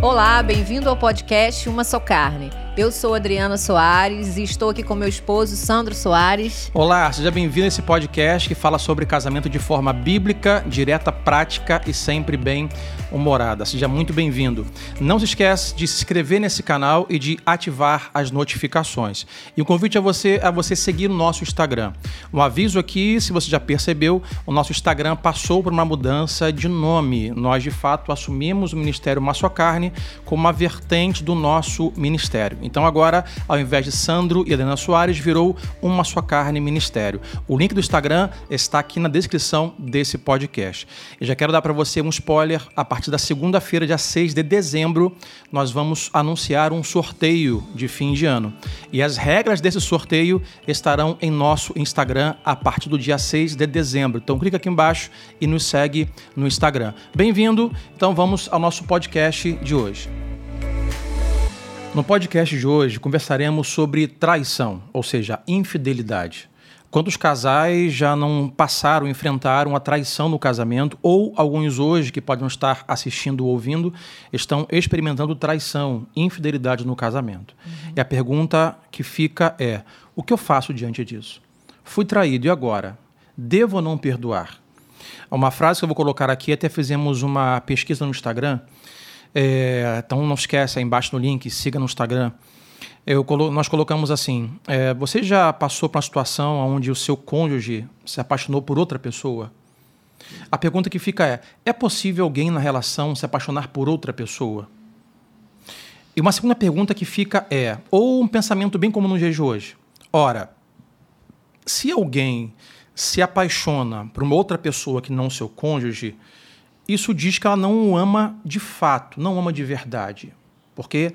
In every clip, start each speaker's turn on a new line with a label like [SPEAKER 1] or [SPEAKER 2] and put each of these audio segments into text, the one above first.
[SPEAKER 1] Olá, bem-vindo ao podcast Uma Só Carne. Eu sou Adriana Soares e estou aqui com meu esposo Sandro Soares.
[SPEAKER 2] Olá, seja bem-vindo a esse podcast que fala sobre casamento de forma bíblica, direta, prática e sempre bem humorada. Seja muito bem-vindo. Não se esqueça de se inscrever nesse canal e de ativar as notificações. E o convite a você é você seguir o nosso Instagram. Um aviso aqui, se você já percebeu, o nosso Instagram passou por uma mudança de nome. Nós de fato assumimos o Ministério Maço Carne como uma vertente do nosso ministério. Então agora, ao invés de Sandro e Helena Soares, virou Uma Sua Carne Ministério. O link do Instagram está aqui na descrição desse podcast. Eu já quero dar para você um spoiler. A partir da segunda-feira, dia 6 de dezembro, nós vamos anunciar um sorteio de fim de ano. E as regras desse sorteio estarão em nosso Instagram a partir do dia 6 de dezembro. Então clica aqui embaixo e nos segue no Instagram. Bem-vindo. Então vamos ao nosso podcast de hoje. No podcast de hoje conversaremos sobre traição, ou seja, infidelidade. Quantos casais já não passaram, enfrentaram a traição no casamento, ou alguns hoje que podem estar assistindo ou ouvindo estão experimentando traição, infidelidade no casamento. Uhum. E a pergunta que fica é: o que eu faço diante disso? Fui traído e agora? Devo ou não perdoar? Uma frase que eu vou colocar aqui, até fizemos uma pesquisa no Instagram é, então não esquece, aí embaixo no link, siga no Instagram. Eu, nós colocamos assim: é, você já passou por uma situação onde o seu cônjuge se apaixonou por outra pessoa? A pergunta que fica é: é possível alguém na relação se apaixonar por outra pessoa? E uma segunda pergunta que fica é: ou um pensamento bem comum no dia de hoje. Ora, se alguém se apaixona por uma outra pessoa que não seu cônjuge, isso diz que ela não o ama de fato, não ama de verdade. Porque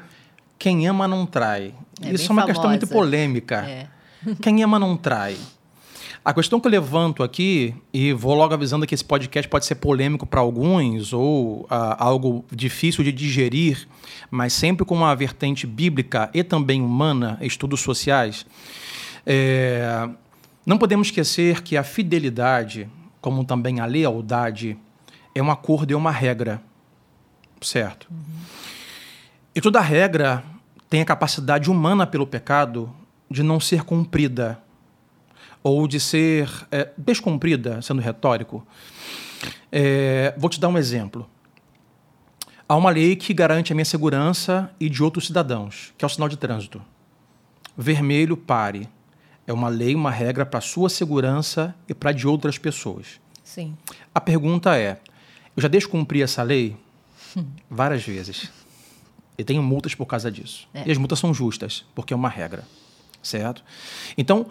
[SPEAKER 2] quem ama não trai. É isso é uma famosa. questão muito polêmica. É. Quem ama não trai. A questão que eu levanto aqui, e vou logo avisando que esse podcast pode ser polêmico para alguns ou ah, algo difícil de digerir, mas sempre com uma vertente bíblica e também humana, estudos sociais, é, não podemos esquecer que a fidelidade, como também a lealdade, é um acordo, é uma regra. Certo? Uhum. E toda regra tem a capacidade humana pelo pecado de não ser cumprida ou de ser é, descumprida, sendo retórico. É, vou te dar um exemplo. Há uma lei que garante a minha segurança e de outros cidadãos, que é o sinal de trânsito. Vermelho, pare. É uma lei, uma regra para a sua segurança e para de outras pessoas.
[SPEAKER 1] Sim.
[SPEAKER 2] A pergunta é: eu já descumpri essa lei várias vezes. E tenho multas por causa disso. É. E as multas são justas, porque é uma regra, certo? Então,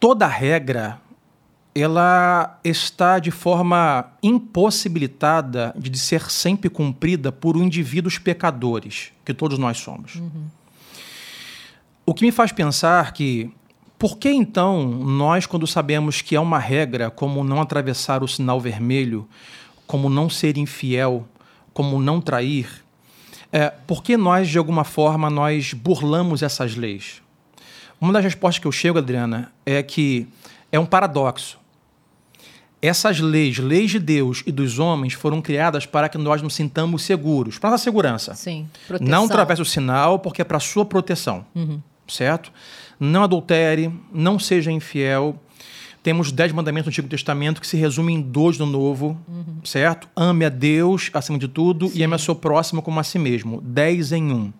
[SPEAKER 2] toda regra ela está de forma impossibilitada de ser sempre cumprida por indivíduos pecadores, que todos nós somos. Uhum. O que me faz pensar que por que então nós, quando sabemos que é uma regra, como não atravessar o sinal vermelho, como não ser infiel, como não trair, é, por que nós, de alguma forma, nós burlamos essas leis? Uma das respostas que eu chego, Adriana, é que é um paradoxo. Essas leis, leis de Deus e dos homens, foram criadas para que nós nos sintamos seguros, para nossa segurança.
[SPEAKER 1] Sim,
[SPEAKER 2] proteção. Não através do sinal, porque é para sua proteção, uhum. certo? Não adultere, não seja infiel, temos dez mandamentos do Antigo Testamento que se resumem em dois no Novo, uhum. certo? Ame a Deus acima de tudo Sim. e ame a seu próximo como a si mesmo. Dez em um.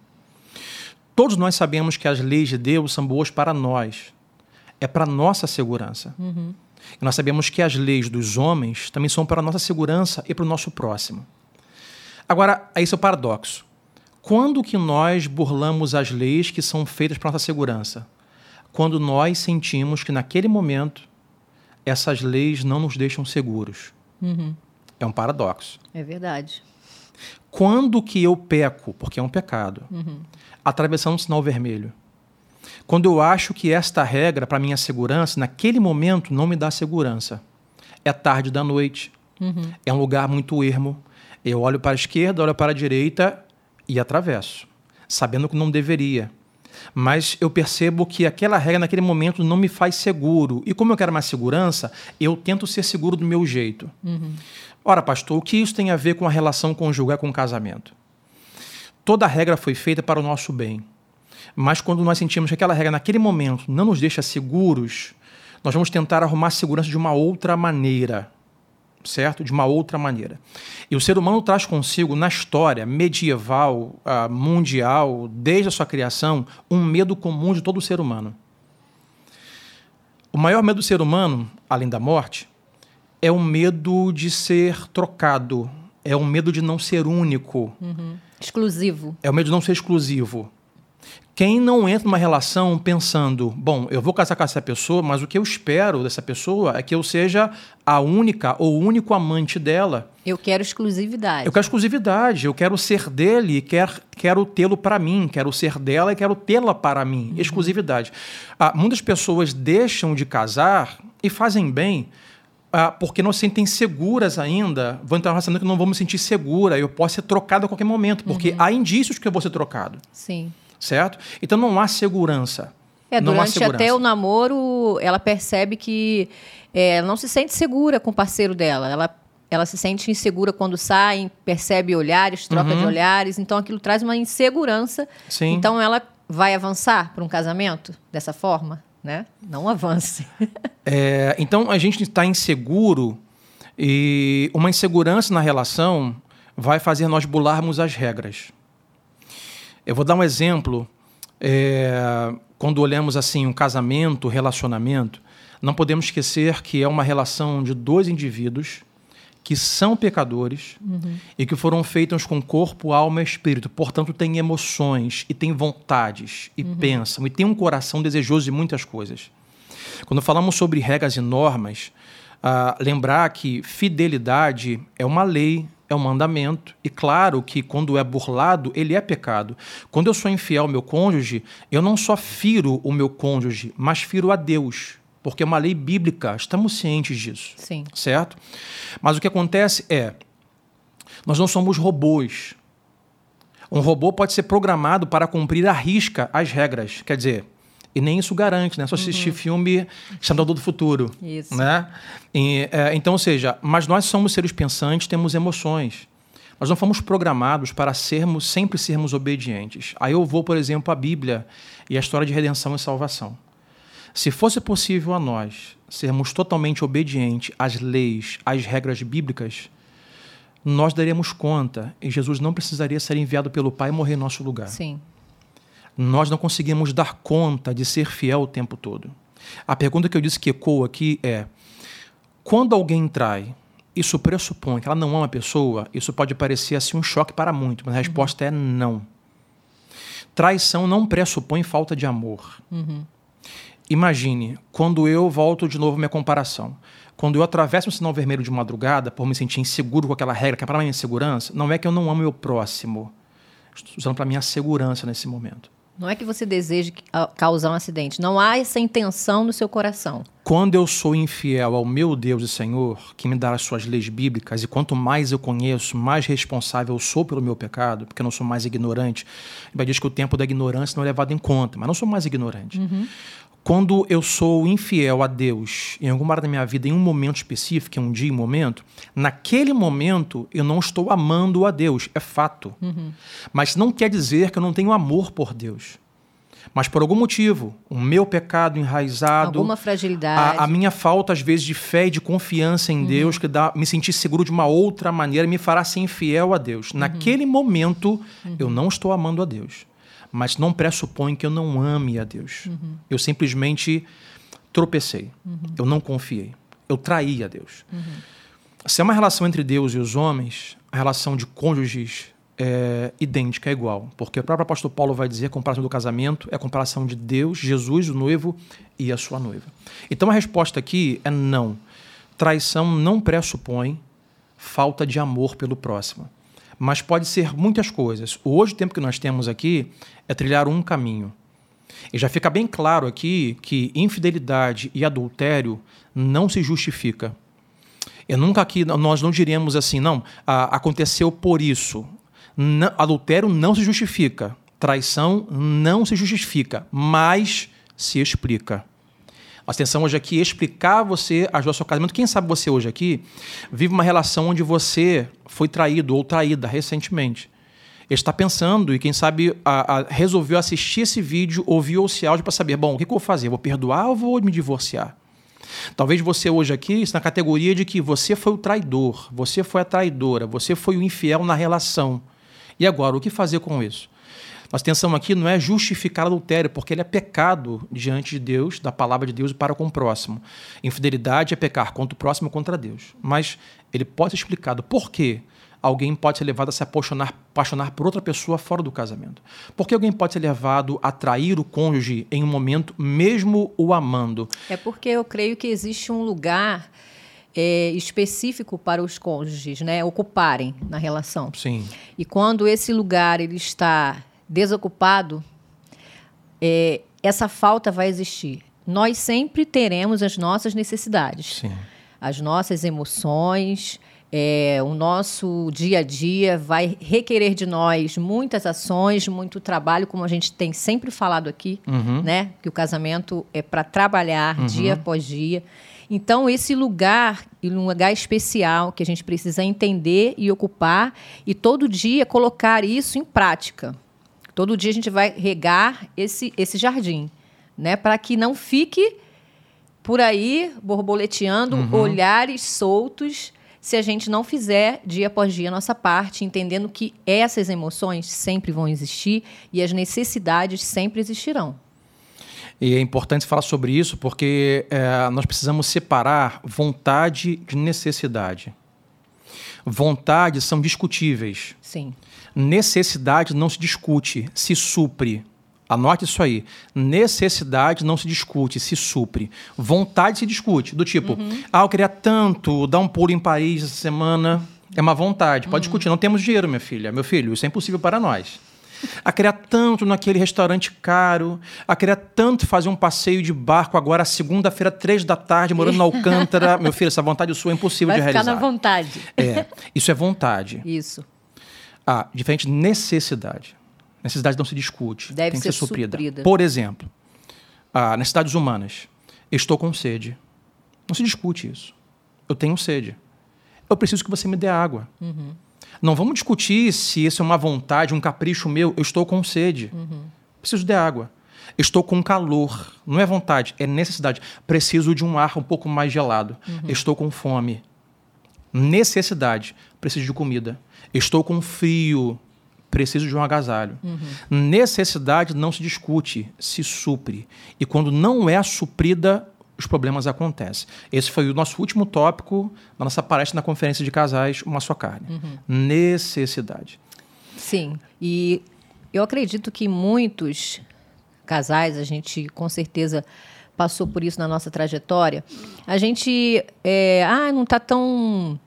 [SPEAKER 2] Todos nós sabemos que as leis de Deus são boas para nós. É para nossa segurança. Uhum. E nós sabemos que as leis dos homens também são para a nossa segurança e para o nosso próximo. Agora, esse é o paradoxo. Quando que nós burlamos as leis que são feitas para nossa segurança? Quando nós sentimos que naquele momento essas leis não nos deixam seguros. Uhum. É um paradoxo.
[SPEAKER 1] É verdade.
[SPEAKER 2] Quando que eu peco, porque é um pecado, uhum. atravessando um sinal vermelho? Quando eu acho que esta regra, para minha segurança, naquele momento não me dá segurança. É tarde da noite, uhum. é um lugar muito ermo. Eu olho para a esquerda, olho para a direita e atravesso, sabendo que não deveria mas eu percebo que aquela regra naquele momento não me faz seguro. E como eu quero mais segurança, eu tento ser seguro do meu jeito. Uhum. Ora, pastor, o que isso tem a ver com a relação conjugal com o casamento? toda regra foi feita para o nosso bem. Mas quando nós sentimos que aquela regra naquele momento não nos deixa seguros, nós vamos tentar arrumar segurança de uma outra maneira. Certo? De uma outra maneira. E o ser humano traz consigo, na história medieval, uh, mundial, desde a sua criação, um medo comum de todo ser humano. O maior medo do ser humano, além da morte, é o medo de ser trocado, é o medo de não ser único.
[SPEAKER 1] Uhum. Exclusivo.
[SPEAKER 2] É o medo de não ser exclusivo. Quem não entra numa relação pensando, bom, eu vou casar com essa pessoa, mas o que eu espero dessa pessoa é que eu seja a única ou único amante dela.
[SPEAKER 1] Eu quero exclusividade.
[SPEAKER 2] Eu quero exclusividade, eu quero ser dele e quer, quero tê-lo para mim, quero ser dela e quero tê-la para mim. Uhum. Exclusividade. Ah, muitas pessoas deixam de casar e fazem bem ah, porque não se sentem seguras ainda, vão entrar relacionamento que não vou me sentir segura, eu posso ser trocado a qualquer momento, porque uhum. há indícios que eu vou ser trocado.
[SPEAKER 1] Sim
[SPEAKER 2] certo? Então não há segurança.
[SPEAKER 1] É, durante segurança. até o namoro, ela percebe que é, não se sente segura com o parceiro dela. Ela, ela se sente insegura quando sai, percebe olhares, troca uhum. de olhares. Então aquilo traz uma insegurança.
[SPEAKER 2] Sim.
[SPEAKER 1] Então ela vai avançar para um casamento dessa forma, né? Não avance.
[SPEAKER 2] é, então a gente está inseguro e uma insegurança na relação vai fazer nós bularmos as regras. Eu vou dar um exemplo. É, quando olhamos assim um casamento, relacionamento, não podemos esquecer que é uma relação de dois indivíduos que são pecadores uhum. e que foram feitos com corpo, alma e espírito. Portanto, têm emoções e têm vontades e uhum. pensam e têm um coração desejoso de muitas coisas. Quando falamos sobre regras e normas, uh, lembrar que fidelidade é uma lei é um mandamento. E claro que quando é burlado, ele é pecado. Quando eu sou infiel ao meu cônjuge, eu não só firo o meu cônjuge, mas firo a Deus. Porque é uma lei bíblica, estamos cientes disso.
[SPEAKER 1] Sim.
[SPEAKER 2] Certo? Mas o que acontece é, nós não somos robôs. Um robô pode ser programado para cumprir à risca as regras. Quer dizer, e nem isso garante, né? Só assistir uhum. filme Chamado do Futuro.
[SPEAKER 1] Isso.
[SPEAKER 2] Né? E, é, então, ou seja, mas nós somos seres pensantes, temos emoções. Nós não fomos programados para sermos, sempre sermos obedientes. Aí eu vou, por exemplo, à Bíblia e a história de redenção e salvação. Se fosse possível a nós sermos totalmente obedientes às leis, às regras bíblicas, nós daríamos conta e Jesus não precisaria ser enviado pelo Pai e morrer em nosso lugar.
[SPEAKER 1] Sim
[SPEAKER 2] nós não conseguimos dar conta de ser fiel o tempo todo. A pergunta que eu disse que ecoa aqui é: quando alguém trai, isso pressupõe que ela não ama a pessoa? Isso pode parecer assim um choque para muito, mas a resposta é não. Traição não pressupõe falta de amor.
[SPEAKER 1] Uhum.
[SPEAKER 2] Imagine, quando eu volto de novo minha comparação. Quando eu atravesso um sinal vermelho de madrugada por me sentir inseguro com aquela regra que é para minha segurança, não é que eu não amo meu próximo. Estou usando para minha segurança nesse momento.
[SPEAKER 1] Não é que você deseje causar um acidente. Não há essa intenção no seu coração.
[SPEAKER 2] Quando eu sou infiel ao meu Deus e Senhor, que me dá as suas leis bíblicas, e quanto mais eu conheço, mais responsável eu sou pelo meu pecado, porque eu não sou mais ignorante. Ele diz que o tempo da ignorância não é levado em conta, mas não sou mais ignorante.
[SPEAKER 1] Uhum.
[SPEAKER 2] Quando eu sou infiel a Deus em alguma área da minha vida, em um momento específico, em um dia, um momento, naquele momento eu não estou amando a Deus, é fato.
[SPEAKER 1] Uhum.
[SPEAKER 2] Mas não quer dizer que eu não tenho amor por Deus. Mas por algum motivo, o meu pecado enraizado,
[SPEAKER 1] alguma fragilidade,
[SPEAKER 2] a, a minha falta às vezes de fé e de confiança em uhum. Deus, que dá me sentir seguro de uma outra maneira, me fará ser infiel a Deus. Uhum. Naquele momento, eu não estou amando a Deus mas não pressupõe que eu não ame a Deus.
[SPEAKER 1] Uhum.
[SPEAKER 2] Eu simplesmente tropecei.
[SPEAKER 1] Uhum.
[SPEAKER 2] Eu não confiei. Eu traí a Deus.
[SPEAKER 1] Uhum.
[SPEAKER 2] Se é uma relação entre Deus e os homens, a relação de cônjuges é idêntica, é igual. Porque o próprio apóstolo Paulo vai dizer que a comparação do casamento é a comparação de Deus, Jesus, o noivo, e a sua noiva. Então a resposta aqui é não. Traição não pressupõe falta de amor pelo próximo mas pode ser muitas coisas. Hoje, o tempo que nós temos aqui é trilhar um caminho. E já fica bem claro aqui que infidelidade e adultério não se justifica. Eu nunca aqui nós não diremos assim, não, aconteceu por isso. Adultério não se justifica, traição não se justifica, mas se explica. Nossa intenção hoje aqui é explicar você, ajudar o seu casamento. Quem sabe você hoje aqui vive uma relação onde você foi traído ou traída recentemente. está pensando e, quem sabe, a, a, resolveu assistir esse vídeo, ouviu esse áudio para saber: bom, o que, que eu vou fazer? Vou perdoar ou vou me divorciar? Talvez você hoje aqui está na categoria de que você foi o traidor, você foi a traidora, você foi o infiel na relação. E agora, o que fazer com isso? Nossa atenção aqui não é justificar adultério, porque ele é pecado diante de Deus, da palavra de Deus e para com o próximo. Infidelidade é pecar contra o próximo contra Deus. Mas ele pode ser explicado por quê alguém pode ser levado a se apaixonar, apaixonar por outra pessoa fora do casamento? Por que alguém pode ser levado a trair o cônjuge em um momento, mesmo o amando?
[SPEAKER 1] É porque eu creio que existe um lugar é, específico para os cônjuges, né, ocuparem na relação.
[SPEAKER 2] Sim.
[SPEAKER 1] E quando esse lugar ele está desocupado, é, essa falta vai existir. Nós sempre teremos as nossas necessidades,
[SPEAKER 2] Sim.
[SPEAKER 1] as nossas emoções, é, o nosso dia a dia vai requerer de nós muitas ações, muito trabalho, como a gente tem sempre falado aqui,
[SPEAKER 2] uhum.
[SPEAKER 1] né? Que o casamento é para trabalhar uhum. dia após dia. Então, esse lugar, um lugar especial que a gente precisa entender e ocupar, e todo dia colocar isso em prática. Todo dia a gente vai regar esse, esse jardim, né? Para que não fique por aí borboleteando uhum. olhares soltos se a gente não fizer dia após dia a nossa parte, entendendo que essas emoções sempre vão existir e as necessidades sempre existirão.
[SPEAKER 2] E é importante falar sobre isso porque é, nós precisamos separar vontade de necessidade. Vontades são discutíveis.
[SPEAKER 1] Sim.
[SPEAKER 2] Necessidade não se discute, se supre. Anote isso aí. Necessidade não se discute, se supre. Vontade se discute. Do tipo, uhum. ah, eu queria tanto dar um pulo em Paris essa semana. É uma vontade. Pode uhum. discutir. Não temos dinheiro, minha filha. Meu filho, isso é impossível para nós. A querer tanto naquele restaurante caro. A querer tanto fazer um passeio de barco agora, segunda-feira, três da tarde, morando na Alcântara. Meu filho, essa vontade sua é impossível
[SPEAKER 1] Vai
[SPEAKER 2] de realizar.
[SPEAKER 1] Vai ficar na vontade.
[SPEAKER 2] É. Isso é vontade.
[SPEAKER 1] Isso.
[SPEAKER 2] Ah, diferente de necessidade necessidade não se discute.
[SPEAKER 1] Deve
[SPEAKER 2] tem
[SPEAKER 1] que
[SPEAKER 2] ser,
[SPEAKER 1] ser
[SPEAKER 2] suprida.
[SPEAKER 1] suprida.
[SPEAKER 2] Por exemplo, ah, necessidades humanas. Estou com sede. Não se discute isso. Eu tenho sede. Eu preciso que você me dê água.
[SPEAKER 1] Uhum.
[SPEAKER 2] Não vamos discutir se isso é uma vontade, um capricho meu. Eu estou com sede.
[SPEAKER 1] Uhum.
[SPEAKER 2] Preciso de água. Estou com calor. Não é vontade, é necessidade. Preciso de um ar um pouco mais gelado.
[SPEAKER 1] Uhum.
[SPEAKER 2] Estou com fome. Necessidade. Preciso de comida. Estou com frio preciso de um agasalho.
[SPEAKER 1] Uhum.
[SPEAKER 2] Necessidade não se discute, se supre. E quando não é suprida, os problemas acontecem. Esse foi o nosso último tópico da nossa palestra na conferência de casais Uma Só Carne.
[SPEAKER 1] Uhum.
[SPEAKER 2] Necessidade.
[SPEAKER 1] Sim. E eu acredito que muitos casais, a gente com certeza passou por isso na nossa trajetória, a gente é, ah, não está tão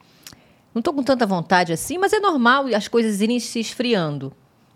[SPEAKER 1] não estou com tanta vontade assim, mas é normal as coisas irem se esfriando.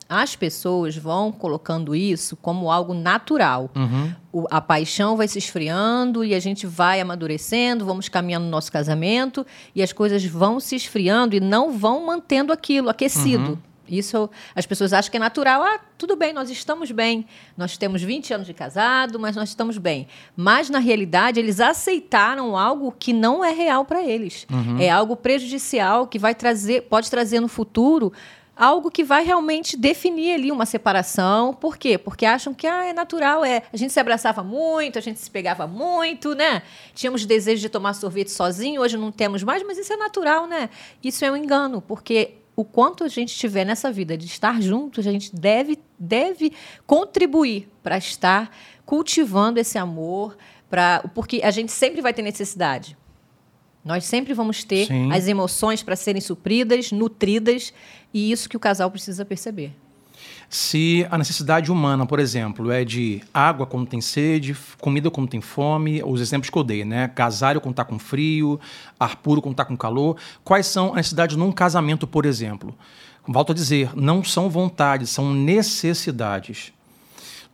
[SPEAKER 1] As pessoas vão colocando isso como algo natural.
[SPEAKER 2] Uhum.
[SPEAKER 1] O, a paixão vai se esfriando e a gente vai amadurecendo, vamos caminhando no nosso casamento e as coisas vão se esfriando e não vão mantendo aquilo aquecido. Uhum. Isso as pessoas acham que é natural. Ah, tudo bem, nós estamos bem. Nós temos 20 anos de casado, mas nós estamos bem. Mas, na realidade, eles aceitaram algo que não é real para eles.
[SPEAKER 2] Uhum.
[SPEAKER 1] É algo prejudicial que vai trazer, pode trazer no futuro algo que vai realmente definir ali uma separação. Por quê? Porque acham que ah, é natural, é. A gente se abraçava muito, a gente se pegava muito, né? Tínhamos desejo de tomar sorvete sozinho, hoje não temos mais, mas isso é natural, né? Isso é um engano, porque o quanto a gente tiver nessa vida de estar juntos, a gente deve, deve contribuir para estar cultivando esse amor, pra, porque a gente sempre vai ter necessidade. Nós sempre vamos ter
[SPEAKER 2] Sim.
[SPEAKER 1] as emoções para serem supridas, nutridas, e isso que o casal precisa perceber.
[SPEAKER 2] Se a necessidade humana, por exemplo, é de água quando tem sede, comida quando tem fome, os exemplos que eu dei, né? Casário quando está com frio, ar puro quando está com calor. Quais são as necessidades num casamento, por exemplo? Volto a dizer, não são vontades, são necessidades.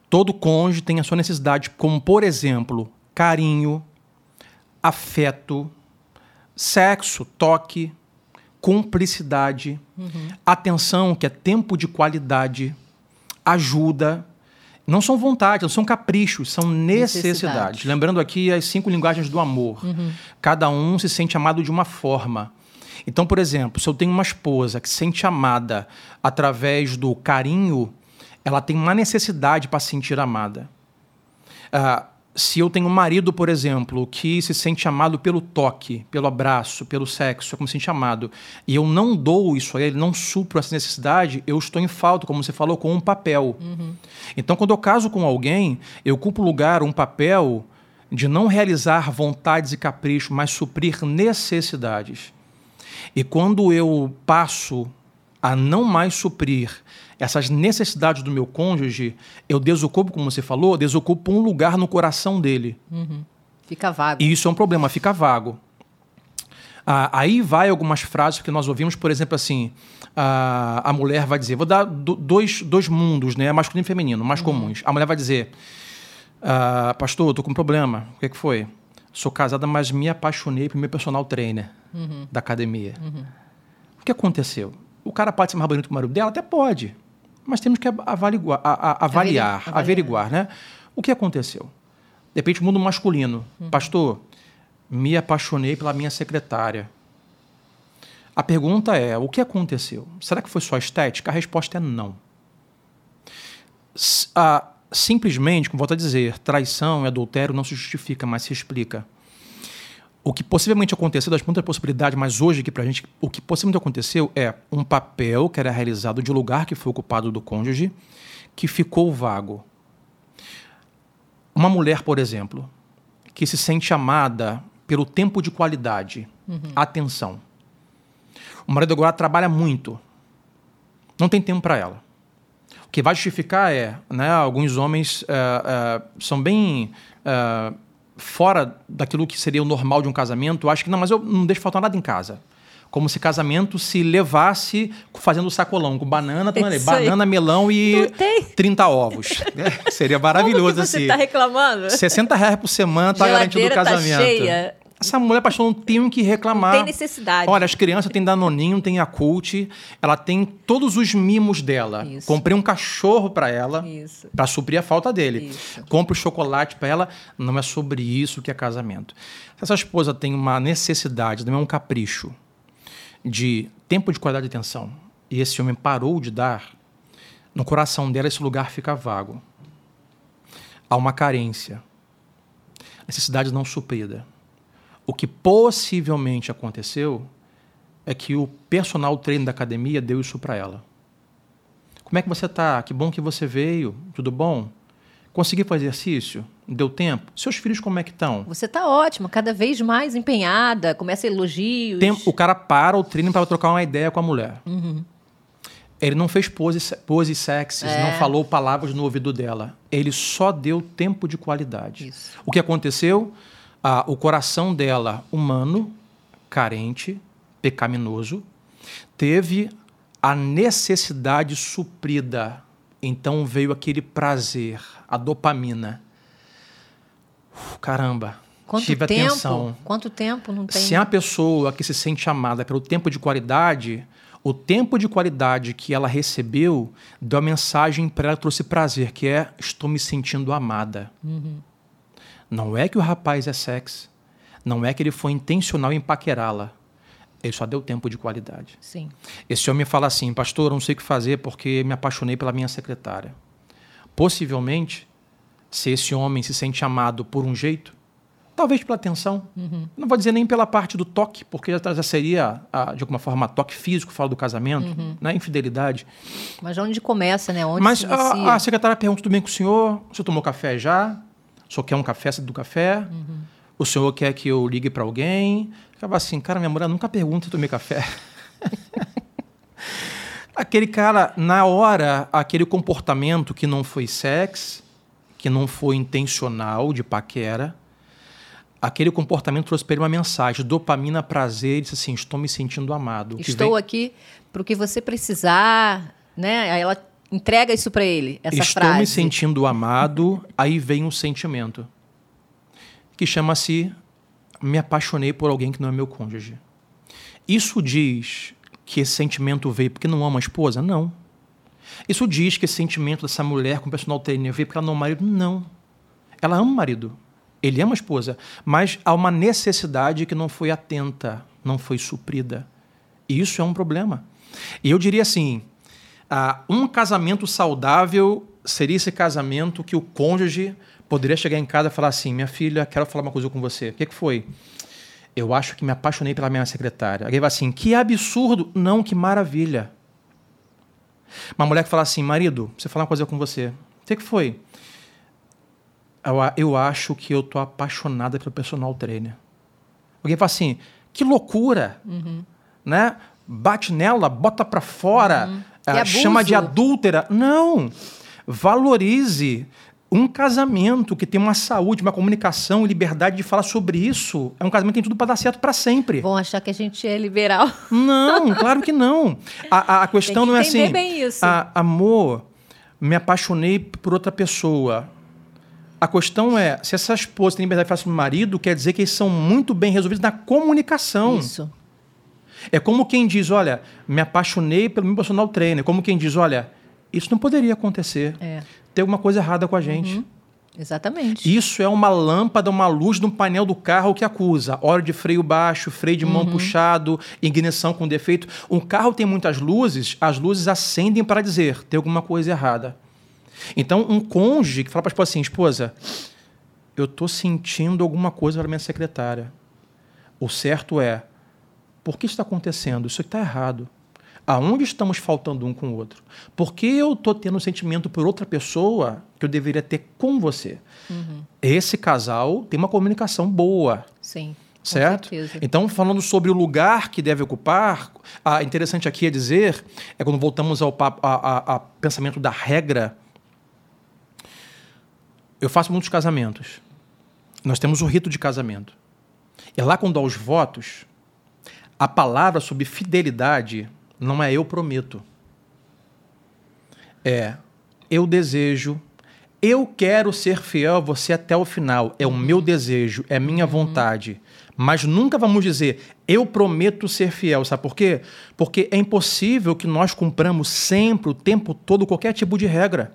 [SPEAKER 2] Todo cônjuge tem a sua necessidade, como, por exemplo, carinho, afeto, sexo, toque, cumplicidade,
[SPEAKER 1] uhum.
[SPEAKER 2] atenção, que é tempo de qualidade ajuda. Não são vontades, não são caprichos, são necessidades. Necessidade. Lembrando aqui as cinco linguagens do amor.
[SPEAKER 1] Uhum.
[SPEAKER 2] Cada um se sente amado de uma forma. Então, por exemplo, se eu tenho uma esposa que se sente amada através do carinho, ela tem uma necessidade para se sentir amada. Uh, se eu tenho um marido, por exemplo, que se sente amado pelo toque, pelo abraço, pelo sexo, é como se sente amado, e eu não dou isso a ele, não supro essa necessidade, eu estou em falta, como você falou, com um papel. Uhum. Então, quando eu caso com alguém, eu ocupo lugar, um papel de não realizar vontades e caprichos, mas suprir necessidades. E quando eu passo a não mais suprir essas necessidades do meu cônjuge, eu desocupo, como você falou, desocupo um lugar no coração dele.
[SPEAKER 1] Uhum. Fica vago.
[SPEAKER 2] E isso é um problema, fica vago. Ah, aí vai algumas frases que nós ouvimos, por exemplo, assim, a, a mulher vai dizer, vou dar do, dois, dois mundos, né, masculino e feminino, mais uhum. comuns. A mulher vai dizer, ah, pastor, estou com um problema. O que, é que foi? Sou casada, mas me apaixonei pelo meu personal trainer uhum. da academia. Uhum. O que aconteceu? O cara pode ser mais bonito que o marido dela? Até pode mas temos que avaliguar, a, a, avaliar, avaliar, averiguar, né? O que aconteceu? De repente, mundo masculino. Uhum. Pastor, me apaixonei pela minha secretária. A pergunta é: o que aconteceu? Será que foi só estética? A resposta é não. S simplesmente, como volto a dizer, traição e adultério não se justifica, mas se explica o que possivelmente aconteceu, das muitas possibilidades, mas hoje aqui para a gente, o que possivelmente aconteceu é um papel que era realizado de lugar que foi ocupado do cônjuge, que ficou vago. Uma mulher, por exemplo, que se sente amada pelo tempo de qualidade, uhum. atenção. O marido agora trabalha muito, não tem tempo para ela. O que vai justificar é, né, alguns homens uh, uh, são bem uh, fora daquilo que seria o normal de um casamento, acho que não, mas eu não deixo faltar nada em casa. Como se casamento se levasse fazendo sacolão, com banana, banana, melão e 30 ovos. É, seria maravilhoso Como que
[SPEAKER 1] você
[SPEAKER 2] assim.
[SPEAKER 1] Você tá reclamando?
[SPEAKER 2] 60 reais por semana tá garantido o casamento. Tá cheia. Essa mulher, pastor, não tem que reclamar. Não
[SPEAKER 1] tem necessidade.
[SPEAKER 2] Olha, as crianças têm Danoninho, tem Yakult, ela tem todos os mimos dela. Isso. Comprei um cachorro para ela, para suprir a falta dele. Isso. Compre o chocolate para ela. Não é sobre isso que é casamento. Se essa esposa tem uma necessidade, não é um capricho, de tempo de qualidade de atenção, e esse homem parou de dar, no coração dela esse lugar fica vago. Há uma carência. Necessidade não suprida o que possivelmente aconteceu é que o personal treino da academia deu isso para ela. Como é que você está? Que bom que você veio. Tudo bom? Consegui fazer exercício? Deu tempo? Seus filhos como é que estão?
[SPEAKER 1] Você está ótima, cada vez mais empenhada, começa elogios.
[SPEAKER 2] Tempo, o cara para o treino para trocar uma ideia com a mulher. Uhum. Ele não fez poses, poses sexys, é. não falou palavras no ouvido dela. Ele só deu tempo de qualidade. Isso. O que aconteceu? Ah, o coração dela, humano, carente, pecaminoso, teve a necessidade suprida. Então veio aquele prazer, a dopamina. Uf, caramba.
[SPEAKER 1] Quanto
[SPEAKER 2] tive
[SPEAKER 1] tempo?
[SPEAKER 2] atenção.
[SPEAKER 1] Quanto tempo não tem?
[SPEAKER 2] Se é a pessoa que se sente amada pelo tempo de qualidade, o tempo de qualidade que ela recebeu deu a mensagem para ela trouxe prazer, que é estou me sentindo amada. Uhum. Não é que o rapaz é sexy, não é que ele foi intencional em paquerá-la. Ele só deu tempo de qualidade.
[SPEAKER 1] Sim.
[SPEAKER 2] Esse homem fala assim, pastor, eu não sei o que fazer porque me apaixonei pela minha secretária. Possivelmente, se esse homem se sente amado por um jeito, talvez pela atenção. Uhum. Não vou dizer nem pela parte do toque, porque já, seria, de alguma forma, toque físico, fala do casamento, uhum. né? infidelidade.
[SPEAKER 1] Mas onde começa, né? Onde
[SPEAKER 2] Mas a, a, secretária pergunta, tudo bem com o senhor? O senhor tomou café já? O senhor quer um café do café? Uhum. O senhor quer que eu ligue para alguém? Ficava assim, cara, minha mulher nunca pergunta se eu tomei café. aquele cara, na hora, aquele comportamento que não foi sexo, que não foi intencional de paquera, aquele comportamento trouxe para ele uma mensagem, dopamina, prazer, ele disse assim, estou me sentindo amado.
[SPEAKER 1] Estou vem... aqui para o que você precisar, né? Aí ela Entrega isso para ele, essa
[SPEAKER 2] Estou
[SPEAKER 1] frase.
[SPEAKER 2] me sentindo amado, aí vem um sentimento que chama-se me apaixonei por alguém que não é meu cônjuge. Isso diz que esse sentimento veio porque não ama a esposa? Não. Isso diz que esse sentimento dessa mulher com o personal trainer veio porque ela não ama o marido? Não. Ela ama o marido. Ele ama a esposa. Mas há uma necessidade que não foi atenta, não foi suprida. E isso é um problema. E eu diria assim: uh, um casamento saudável seria esse casamento que o cônjuge poderia chegar em casa e falar assim: minha filha, quero falar uma coisa com você. O que, que foi? Eu acho que me apaixonei pela minha secretária. Alguém vai assim: que absurdo. Não, que maravilha. Uma mulher que fala assim: marido, você falar uma coisa com você. O que, que foi? Eu, eu acho que eu tô apaixonada pelo personal trainer. Alguém fala assim: que loucura. Uhum. Né? Bate nela, bota para fora, uhum. Uh, chama de adúltera. Não. Valorize um casamento que tem uma saúde, uma comunicação e liberdade de falar sobre isso é um casamento que tem tudo para dar certo para sempre.
[SPEAKER 1] Vão achar que a gente é liberal.
[SPEAKER 2] Não, claro que não. A, a questão
[SPEAKER 1] que
[SPEAKER 2] não é assim.
[SPEAKER 1] Bem isso.
[SPEAKER 2] A, amor, me apaixonei por outra pessoa. A questão é, se essa esposa tem liberdade de falar sobre o marido, quer dizer que eles são muito bem resolvidos na comunicação.
[SPEAKER 1] Isso.
[SPEAKER 2] É como quem diz, olha, me apaixonei pelo meu personal trainer. Como quem diz, olha, isso não poderia acontecer. É. Tem alguma coisa errada com a gente. Uhum.
[SPEAKER 1] Exatamente.
[SPEAKER 2] Isso é uma lâmpada, uma luz no painel do carro que acusa. Hora de freio baixo, freio de mão uhum. puxado, ignição com defeito. Um carro tem muitas luzes, as luzes acendem para dizer tem alguma coisa errada. Então, um cônjuge que fala para a esposa assim: esposa, eu estou sentindo alguma coisa para minha secretária. O certo é: por que está acontecendo? Isso está errado. Aonde estamos faltando um com o outro? Por que eu estou tendo um sentimento por outra pessoa que eu deveria ter com você? Uhum. Esse casal tem uma comunicação boa.
[SPEAKER 1] Sim.
[SPEAKER 2] Certo? Então, falando sobre o lugar que deve ocupar, ah, interessante aqui é dizer, é quando voltamos ao a, a, a pensamento da regra. Eu faço muitos casamentos. Nós temos o rito de casamento. E lá, quando dá os votos, a palavra sobre fidelidade não é eu prometo. É eu desejo, eu quero ser fiel a você até o final. É o meu desejo, é minha uhum. vontade. Mas nunca vamos dizer, eu prometo ser fiel. Sabe por quê? Porque é impossível que nós cumpramos sempre, o tempo todo, qualquer tipo de regra.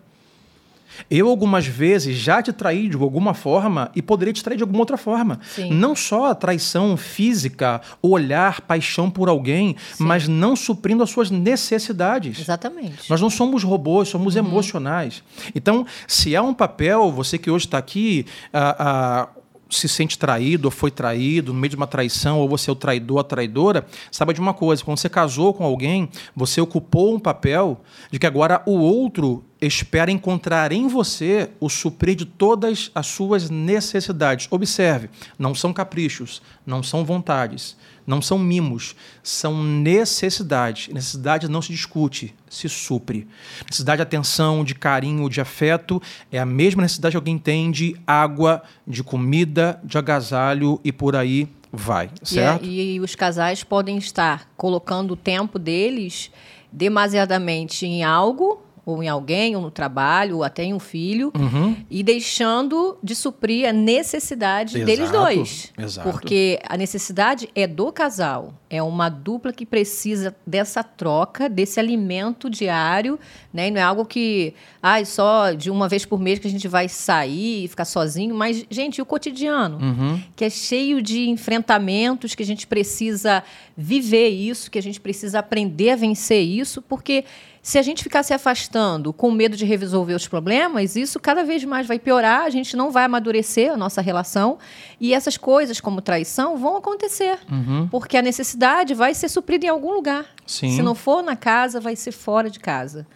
[SPEAKER 2] Eu, algumas vezes, já te traí de alguma forma e poderia te trair de alguma outra forma. Sim. Não só a traição física, olhar, paixão por alguém, Sim. mas não suprindo as suas necessidades.
[SPEAKER 1] Exatamente.
[SPEAKER 2] Nós não somos robôs, somos uhum. emocionais. Então, se há um papel, você que hoje está aqui, uh, uh, se sente traído ou foi traído no meio de uma traição, ou você é o traidor, a traidora, saiba de uma coisa: quando você casou com alguém, você ocupou um papel de que agora o outro espera encontrar em você o suprir de todas as suas necessidades. Observe, não são caprichos, não são vontades, não são mimos, são necessidades. Necessidade não se discute, se supre. Necessidade de atenção, de carinho, de afeto é a mesma necessidade que alguém tem de água, de comida, de agasalho e por aí vai, certo?
[SPEAKER 1] E, é, e os casais podem estar colocando o tempo deles demasiadamente em algo ou em alguém, ou no trabalho, ou até em um filho, uhum. e deixando de suprir a necessidade Exato. deles dois.
[SPEAKER 2] Exato.
[SPEAKER 1] Porque a necessidade é do casal. É uma dupla que precisa dessa troca, desse alimento diário, né? E não é algo que, ah, só de uma vez por mês que a gente vai sair e ficar sozinho, mas, gente, o cotidiano, uhum. que é cheio de enfrentamentos, que a gente precisa viver isso, que a gente precisa aprender a vencer isso, porque se a gente ficar se afastando com medo de resolver os problemas, isso cada vez mais vai piorar, a gente não vai amadurecer a nossa relação e essas coisas como traição vão acontecer, uhum. porque a necessidade vai ser suprida em algum lugar.
[SPEAKER 2] Sim.
[SPEAKER 1] Se não for na casa, vai ser fora de casa.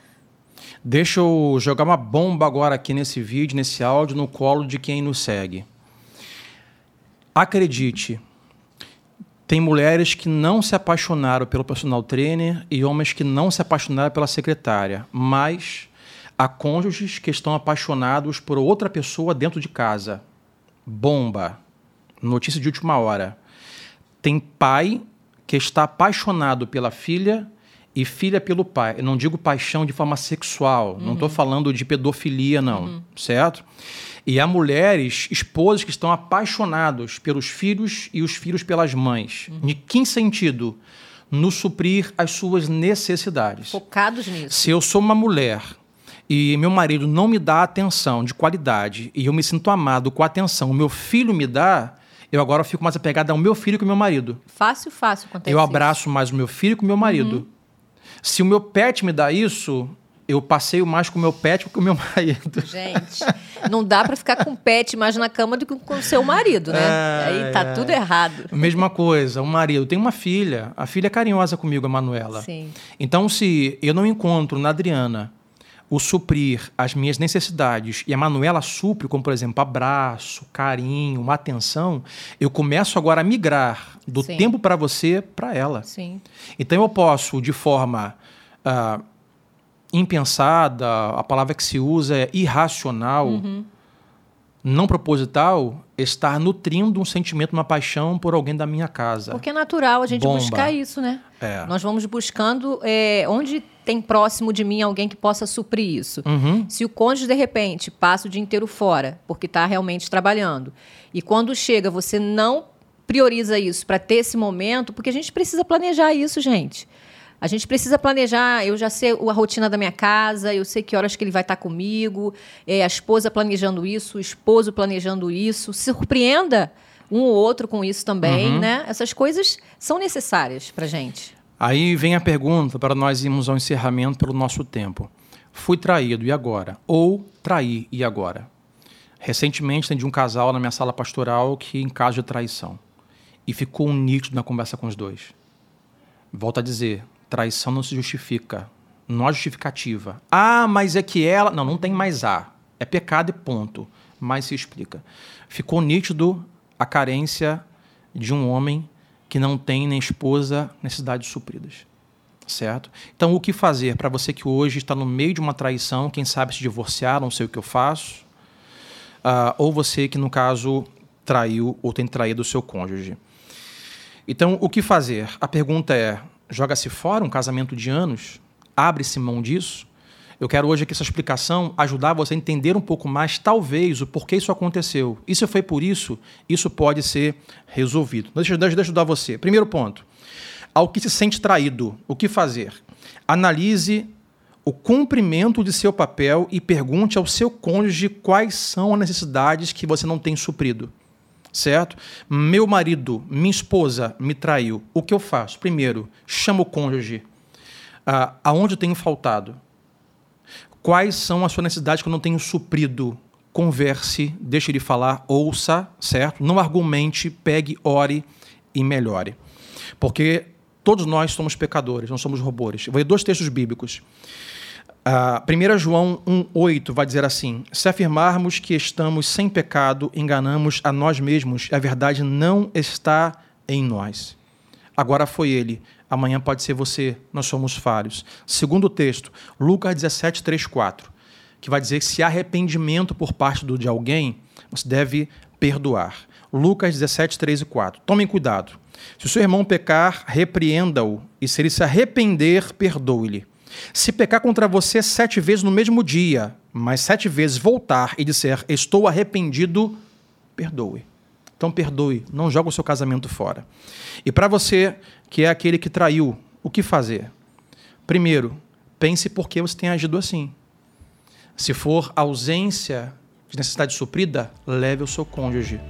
[SPEAKER 2] Deixa eu jogar uma bomba agora aqui nesse vídeo, nesse áudio, no colo de quem nos segue. Acredite, tem mulheres que não se apaixonaram pelo personal trainer e homens que não se apaixonaram pela secretária, mas há cônjuges que estão apaixonados por outra pessoa dentro de casa. Bomba. Notícia de última hora. Tem pai que está apaixonado pela filha e filha pelo pai. Eu não digo paixão de forma sexual, uhum. não estou falando de pedofilia, não, uhum. certo? E há mulheres, esposas que estão apaixonados pelos filhos e os filhos pelas mães. Uhum. De que sentido? No suprir as suas necessidades.
[SPEAKER 1] Focados nisso.
[SPEAKER 2] Se eu sou uma mulher e meu marido não me dá atenção de qualidade e eu me sinto amado com a atenção, o meu filho me dá, eu agora fico mais apegada ao meu filho que ao meu marido.
[SPEAKER 1] Fácil, fácil acontece
[SPEAKER 2] Eu abraço mais o meu filho que o meu marido. Uhum. Se o meu pet me dá isso, eu passeio mais com o meu pet do que com o meu marido.
[SPEAKER 1] Gente, não dá para ficar com o pet mais na cama do que com o seu marido, né? É, Aí tá é. tudo errado.
[SPEAKER 2] Mesma coisa, o marido tem uma filha, a filha é carinhosa comigo, a Manuela. Sim. Então, se eu não encontro na Adriana o suprir as minhas necessidades e a Manuela supre, como por exemplo, abraço, carinho, uma atenção, eu começo agora a migrar do Sim. tempo para você para ela. Sim. Então eu posso, de forma uh, impensada, a palavra que se usa é irracional, uhum. não proposital, estar nutrindo um sentimento, uma paixão por alguém da minha casa.
[SPEAKER 1] Porque é natural a gente Bomba. buscar isso, né? É. Nós vamos buscando é, onde tem próximo de mim alguém que possa suprir isso. Uhum. Se o cônjuge, de repente, passa o dia inteiro fora, porque está realmente trabalhando, e quando chega você não prioriza isso para ter esse momento, porque a gente precisa planejar isso, gente. A gente precisa planejar. Eu já sei a rotina da minha casa, eu sei que horas que ele vai estar comigo, é, a esposa planejando isso, o esposo planejando isso. Surpreenda um ou outro com isso também, uhum. né? Essas coisas são necessárias para gente.
[SPEAKER 2] Aí vem a pergunta para nós irmos ao encerramento pelo nosso tempo. Fui traído e agora? Ou traí e agora? Recentemente atendi um casal na minha sala pastoral que em caso de traição. E ficou um nítido na conversa com os dois. Volto a dizer, Traição não se justifica. Não há justificativa. Ah, mas é que ela. Não, não tem mais A. É pecado e ponto. Mas se explica. Ficou nítido a carência de um homem que não tem nem esposa necessidades supridas. Certo? Então, o que fazer para você que hoje está no meio de uma traição, quem sabe se divorciar, não sei o que eu faço, uh, ou você que, no caso, traiu ou tem traído o seu cônjuge. Então, o que fazer? A pergunta é: joga-se fora um casamento de anos, abre-se mão disso. Eu quero hoje aqui essa explicação ajudar você a entender um pouco mais, talvez, o porquê isso aconteceu. E se foi por isso, isso pode ser resolvido. Deixa, deixa eu ajudar você. Primeiro ponto. Ao que se sente traído, o que fazer? Analise o cumprimento de seu papel e pergunte ao seu cônjuge quais são as necessidades que você não tem suprido certo? Meu marido, minha esposa me traiu. O que eu faço? Primeiro, chamo o cônjuge. Ah, aonde eu tenho faltado? Quais são as suas necessidades que eu não tenho suprido? Converse, deixe ele falar, ouça, certo? Não argumente, pegue, ore e melhore. Porque todos nós somos pecadores, não somos robôs. Vou ler dois textos bíblicos. Uh, 1 João 1,8 vai dizer assim: Se afirmarmos que estamos sem pecado, enganamos a nós mesmos, a verdade não está em nós. Agora foi ele, amanhã pode ser você, nós somos falhos. Segundo texto, Lucas 17, 3, 4, que vai dizer que se há arrependimento por parte de alguém, você deve perdoar. Lucas 17, 3 e 4. Tomem cuidado. Se o seu irmão pecar, repreenda-o, e se ele se arrepender, perdoe-lhe. Se pecar contra você sete vezes no mesmo dia, mas sete vezes voltar e disser estou arrependido, perdoe. Então perdoe, não joga o seu casamento fora. E para você que é aquele que traiu, o que fazer? Primeiro, pense por que você tem agido assim. Se for ausência de necessidade suprida, leve o seu cônjuge.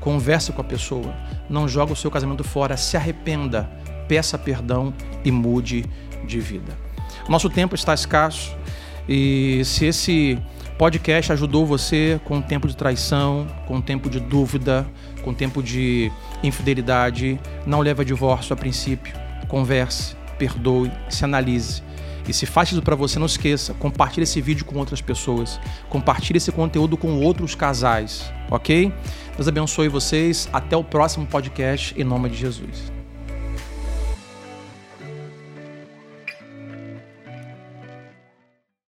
[SPEAKER 2] Converse com a pessoa. Não joga o seu casamento fora. Se arrependa. Peça perdão e mude de vida. Nosso tempo está escasso e se esse podcast ajudou você com tempo de traição, com tempo de dúvida, com tempo de infidelidade, não leve a divórcio a princípio. Converse, perdoe, se analise. E se faz isso para você, não esqueça, compartilhe esse vídeo com outras pessoas. Compartilhe esse conteúdo com outros casais, ok? Deus abençoe vocês. Até o próximo podcast, em nome de Jesus.